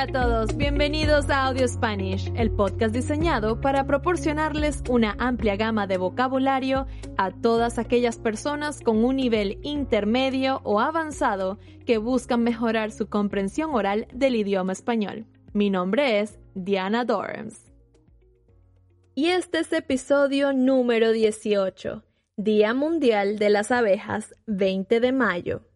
Hola a todos, bienvenidos a Audio Spanish, el podcast diseñado para proporcionarles una amplia gama de vocabulario a todas aquellas personas con un nivel intermedio o avanzado que buscan mejorar su comprensión oral del idioma español. Mi nombre es Diana Dorms. Y este es episodio número 18, Día Mundial de las Abejas, 20 de mayo.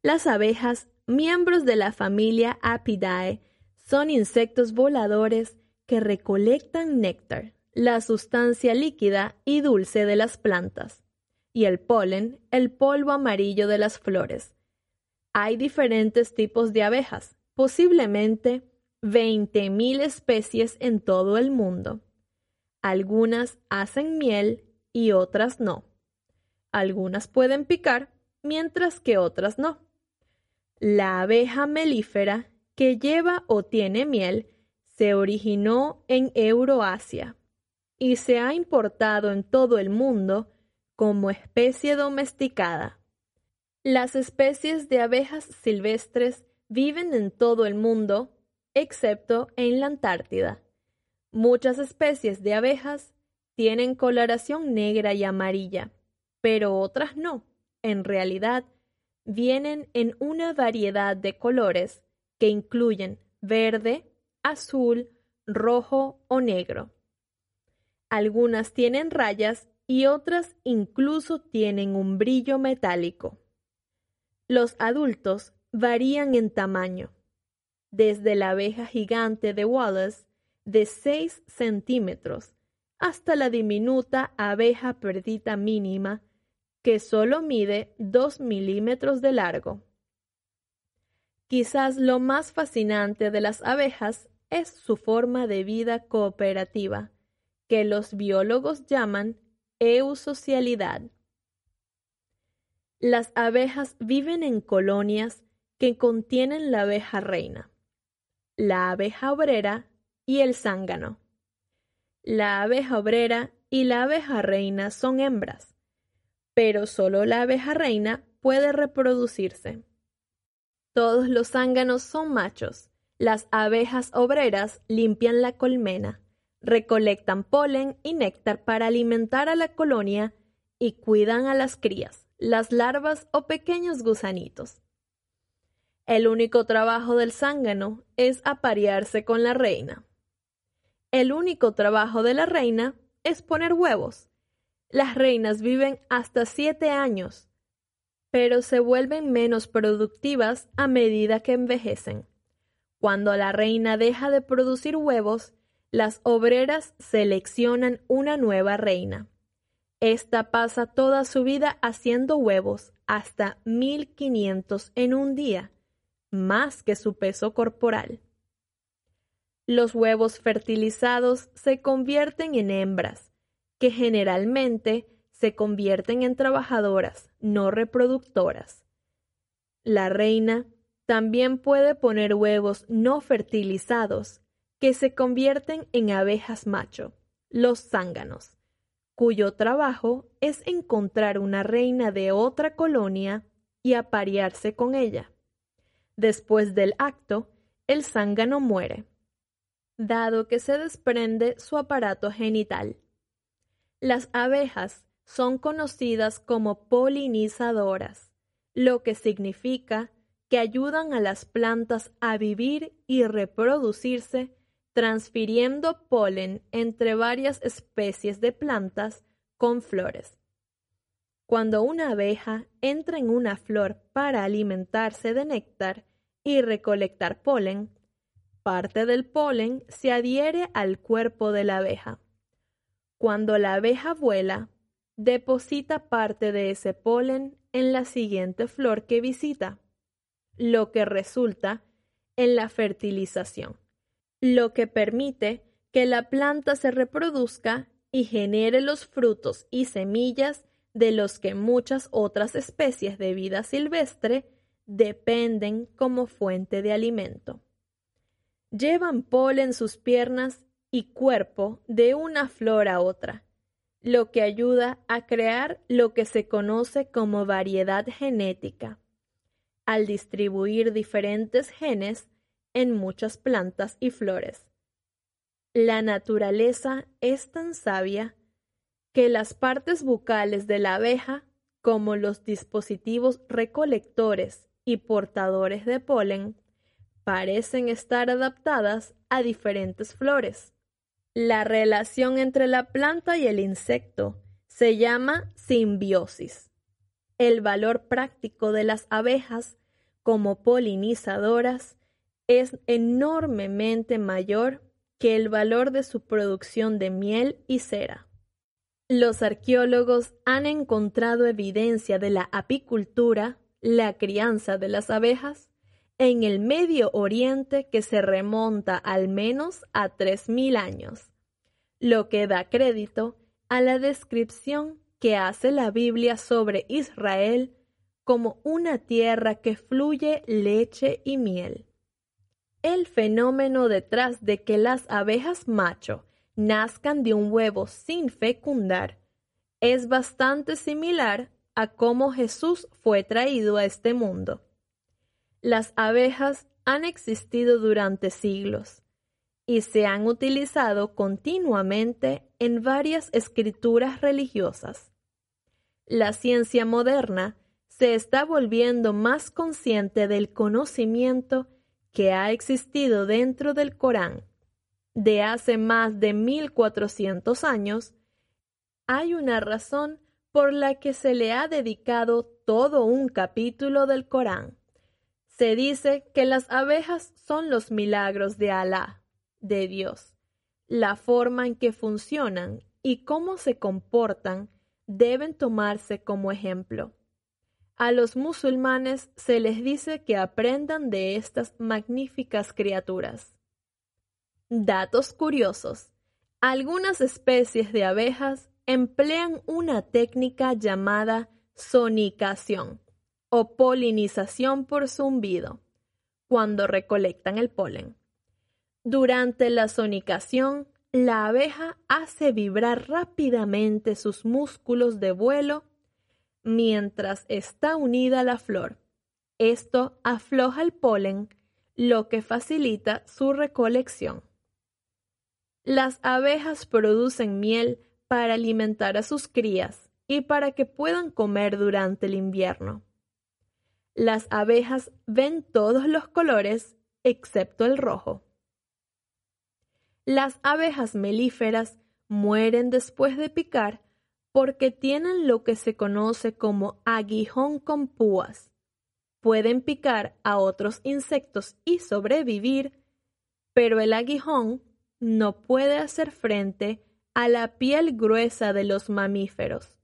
Las abejas miembros de la familia Apidae son insectos voladores que recolectan néctar, la sustancia líquida y dulce de las plantas, y el polen, el polvo amarillo de las flores. Hay diferentes tipos de abejas, posiblemente 20.000 especies en todo el mundo. Algunas hacen miel y otras no. Algunas pueden picar, mientras que otras no. La abeja melífera que lleva o tiene miel se originó en Euroasia y se ha importado en todo el mundo como especie domesticada. Las especies de abejas silvestres viven en todo el mundo, excepto en la Antártida. Muchas especies de abejas tienen coloración negra y amarilla, pero otras no. En realidad, vienen en una variedad de colores que incluyen verde, azul, rojo o negro. Algunas tienen rayas y otras incluso tienen un brillo metálico. Los adultos varían en tamaño, desde la abeja gigante de Wallace de 6 centímetros hasta la diminuta abeja perdita mínima que solo mide 2 milímetros de largo. Quizás lo más fascinante de las abejas es su forma de vida cooperativa, que los biólogos llaman eusocialidad. Las abejas viven en colonias que contienen la abeja reina, la abeja obrera y el zángano. La abeja obrera y la abeja reina son hembras pero solo la abeja reina puede reproducirse. Todos los zánganos son machos. Las abejas obreras limpian la colmena, recolectan polen y néctar para alimentar a la colonia y cuidan a las crías, las larvas o pequeños gusanitos. El único trabajo del zángano es aparearse con la reina. El único trabajo de la reina es poner huevos las reinas viven hasta siete años, pero se vuelven menos productivas a medida que envejecen. Cuando la reina deja de producir huevos, las obreras seleccionan una nueva reina. Esta pasa toda su vida haciendo huevos, hasta 1500 en un día, más que su peso corporal. Los huevos fertilizados se convierten en hembras, que generalmente se convierten en trabajadoras, no reproductoras. La reina también puede poner huevos no fertilizados que se convierten en abejas macho, los zánganos, cuyo trabajo es encontrar una reina de otra colonia y aparearse con ella. Después del acto, el zángano muere, dado que se desprende su aparato genital. Las abejas son conocidas como polinizadoras, lo que significa que ayudan a las plantas a vivir y reproducirse transfiriendo polen entre varias especies de plantas con flores. Cuando una abeja entra en una flor para alimentarse de néctar y recolectar polen, parte del polen se adhiere al cuerpo de la abeja. Cuando la abeja vuela, deposita parte de ese polen en la siguiente flor que visita, lo que resulta en la fertilización, lo que permite que la planta se reproduzca y genere los frutos y semillas de los que muchas otras especies de vida silvestre dependen como fuente de alimento. Llevan polen en sus piernas y cuerpo de una flor a otra, lo que ayuda a crear lo que se conoce como variedad genética. Al distribuir diferentes genes, en muchas plantas y flores. La naturaleza es tan sabia que las partes bucales de la abeja, como los dispositivos recolectores y portadores de polen, parecen estar adaptadas a diferentes flores. La relación entre la planta y el insecto se llama simbiosis. El valor práctico de las abejas como polinizadoras es enormemente mayor que el valor de su producción de miel y cera. Los arqueólogos han encontrado evidencia de la apicultura, la crianza de las abejas, en el Medio Oriente que se remonta al menos a 3.000 años, lo que da crédito a la descripción que hace la Biblia sobre Israel como una tierra que fluye leche y miel. El fenómeno detrás de que las abejas macho nazcan de un huevo sin fecundar es bastante similar a cómo Jesús fue traído a este mundo. Las abejas han existido durante siglos y se han utilizado continuamente en varias escrituras religiosas. La ciencia moderna se está volviendo más consciente del conocimiento que ha existido dentro del Corán. De hace más de 1400 años, hay una razón por la que se le ha dedicado todo un capítulo del Corán. Se dice que las abejas son los milagros de Alá de Dios. La forma en que funcionan y cómo se comportan deben tomarse como ejemplo. A los musulmanes se les dice que aprendan de estas magníficas criaturas. Datos curiosos. Algunas especies de abejas emplean una técnica llamada sonicación o polinización por zumbido cuando recolectan el polen. Durante la sonicación, la abeja hace vibrar rápidamente sus músculos de vuelo mientras está unida a la flor. Esto afloja el polen, lo que facilita su recolección. Las abejas producen miel para alimentar a sus crías y para que puedan comer durante el invierno. Las abejas ven todos los colores excepto el rojo. Las abejas melíferas mueren después de picar porque tienen lo que se conoce como aguijón con púas. Pueden picar a otros insectos y sobrevivir, pero el aguijón no puede hacer frente a la piel gruesa de los mamíferos.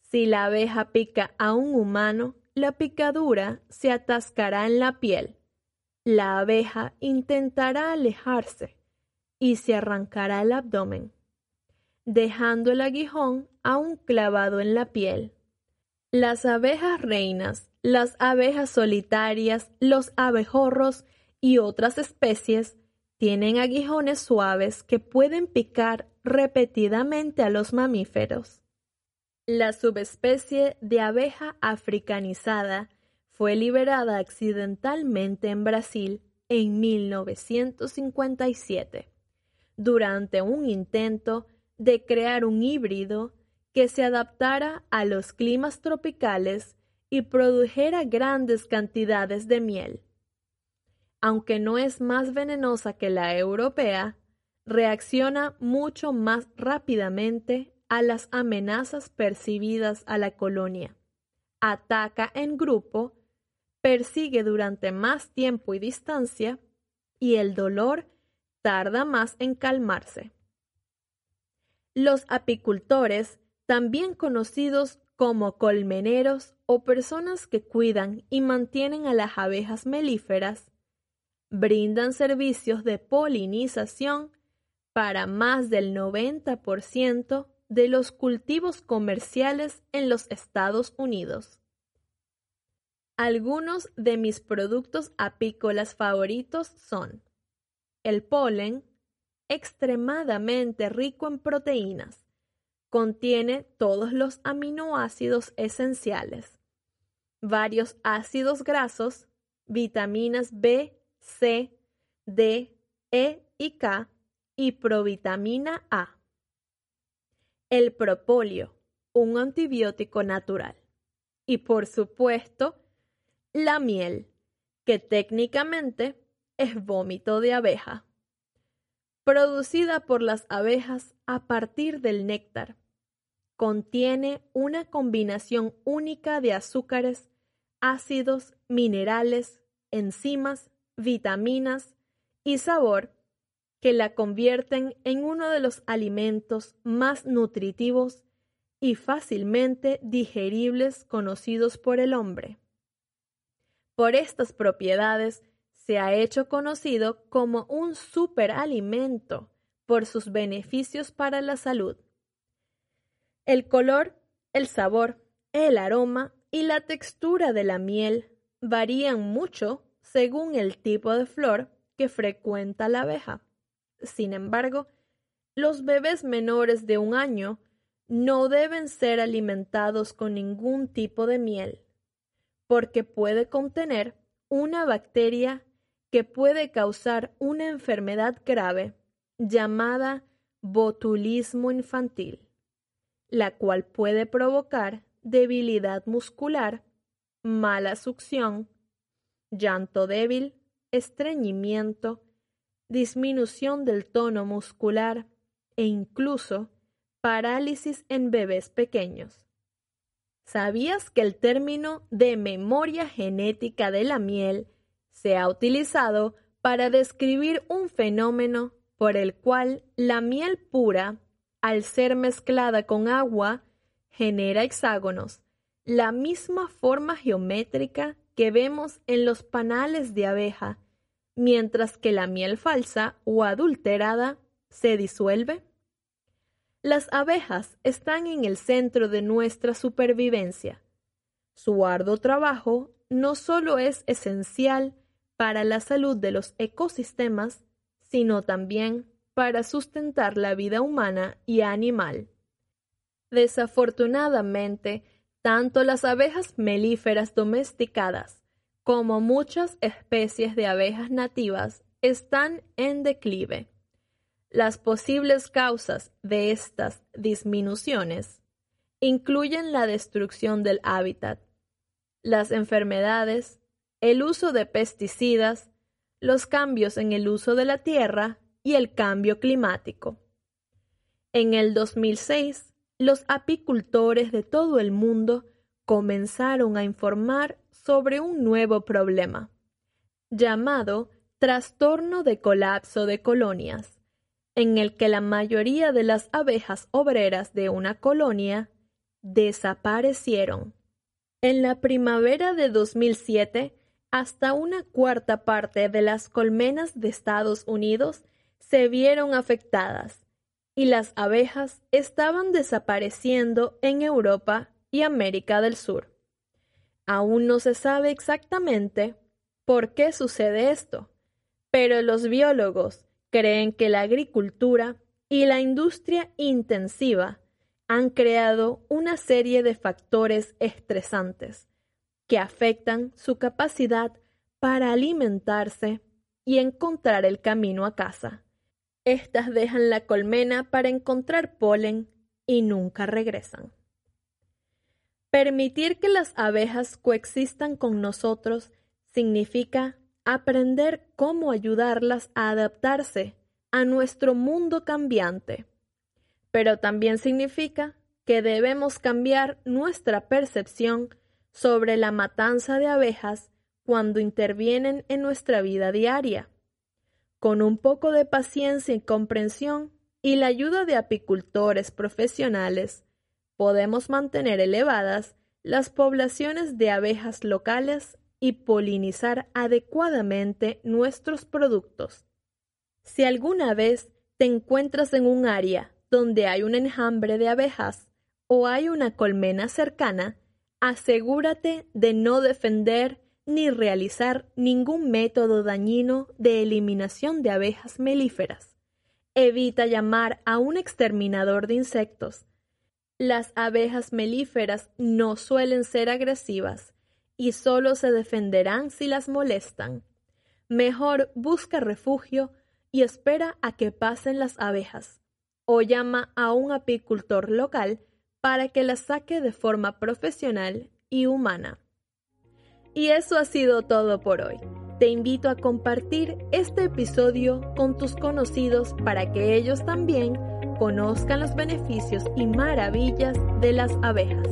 Si la abeja pica a un humano, la picadura se atascará en la piel. La abeja intentará alejarse, y se arrancará el abdomen, dejando el aguijón aún clavado en la piel. Las abejas reinas, las abejas solitarias, los abejorros y otras especies tienen aguijones suaves que pueden picar repetidamente a los mamíferos. La subespecie de abeja africanizada fue liberada accidentalmente en Brasil en 1957 durante un intento de crear un híbrido que se adaptara a los climas tropicales y produjera grandes cantidades de miel. Aunque no es más venenosa que la europea, reacciona mucho más rápidamente a las amenazas percibidas a la colonia. Ataca en grupo, persigue durante más tiempo y distancia, y el dolor tarda más en calmarse. Los apicultores, también conocidos como colmeneros o personas que cuidan y mantienen a las abejas melíferas, brindan servicios de polinización para más del 90% de los cultivos comerciales en los Estados Unidos. Algunos de mis productos apícolas favoritos son el polen, extremadamente rico en proteínas, contiene todos los aminoácidos esenciales, varios ácidos grasos, vitaminas B, C, D, E y K y provitamina A. El propóleo, un antibiótico natural. Y por supuesto, la miel, que técnicamente es vómito de abeja, producida por las abejas a partir del néctar. Contiene una combinación única de azúcares, ácidos, minerales, enzimas, vitaminas y sabor que la convierten en uno de los alimentos más nutritivos y fácilmente digeribles conocidos por el hombre. Por estas propiedades se ha hecho conocido como un superalimento por sus beneficios para la salud. El color, el sabor, el aroma y la textura de la miel varían mucho según el tipo de flor que frecuenta la abeja. Sin embargo, los bebés menores de un año no deben ser alimentados con ningún tipo de miel, porque puede contener una bacteria que puede causar una enfermedad grave llamada botulismo infantil, la cual puede provocar debilidad muscular, mala succión, llanto débil, estreñimiento, disminución del tono muscular e incluso parálisis en bebés pequeños. ¿Sabías que el término de memoria genética de la miel se ha utilizado para describir un fenómeno por el cual la miel pura, al ser mezclada con agua, genera hexágonos, la misma forma geométrica que vemos en los panales de abeja, mientras que la miel falsa o adulterada se disuelve? Las abejas están en el centro de nuestra supervivencia. Su arduo trabajo no solo es esencial para la salud de los ecosistemas, sino también para sustentar la vida humana y animal. Desafortunadamente, tanto las abejas melíferas domesticadas como muchas especies de abejas nativas están en declive. Las posibles causas de estas disminuciones incluyen la destrucción del hábitat, las enfermedades, el uso de pesticidas, los cambios en el uso de la tierra y el cambio climático. En el 2006, los apicultores de todo el mundo comenzaron a informar sobre un nuevo problema, llamado trastorno de colapso de colonias en el que la mayoría de las abejas obreras de una colonia desaparecieron. En la primavera de 2007, hasta una cuarta parte de las colmenas de Estados Unidos se vieron afectadas y las abejas estaban desapareciendo en Europa y América del Sur. Aún no se sabe exactamente por qué sucede esto, pero los biólogos creen que la agricultura y la industria intensiva han creado una serie de factores estresantes que afectan su capacidad para alimentarse y encontrar el camino a casa. Estas dejan la colmena para encontrar polen y nunca regresan. Permitir que las abejas coexistan con nosotros significa aprender cómo ayudarlas a adaptarse a nuestro mundo cambiante. Pero también significa que debemos cambiar nuestra percepción sobre la matanza de abejas cuando intervienen en nuestra vida diaria. Con un poco de paciencia y comprensión y la ayuda de apicultores profesionales, podemos mantener elevadas las poblaciones de abejas locales y polinizar adecuadamente nuestros productos. Si alguna vez te encuentras en un área donde hay un enjambre de abejas o hay una colmena cercana, asegúrate de no defender ni realizar ningún método dañino de eliminación de abejas melíferas. Evita llamar a un exterminador de insectos. Las abejas melíferas no suelen ser agresivas y solo se defenderán si las molestan. mejor busca refugio y espera a que pasen las abejas, o llama a un apicultor local para que las saque de forma profesional y humana. Y eso ha sido todo por hoy. Te invito a compartir este episodio con tus conocidos para que ellos también conozcan los beneficios y maravillas de las abejas.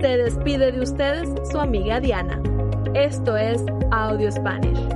Se despide de ustedes su amiga Diana. Esto es Audio Spanish.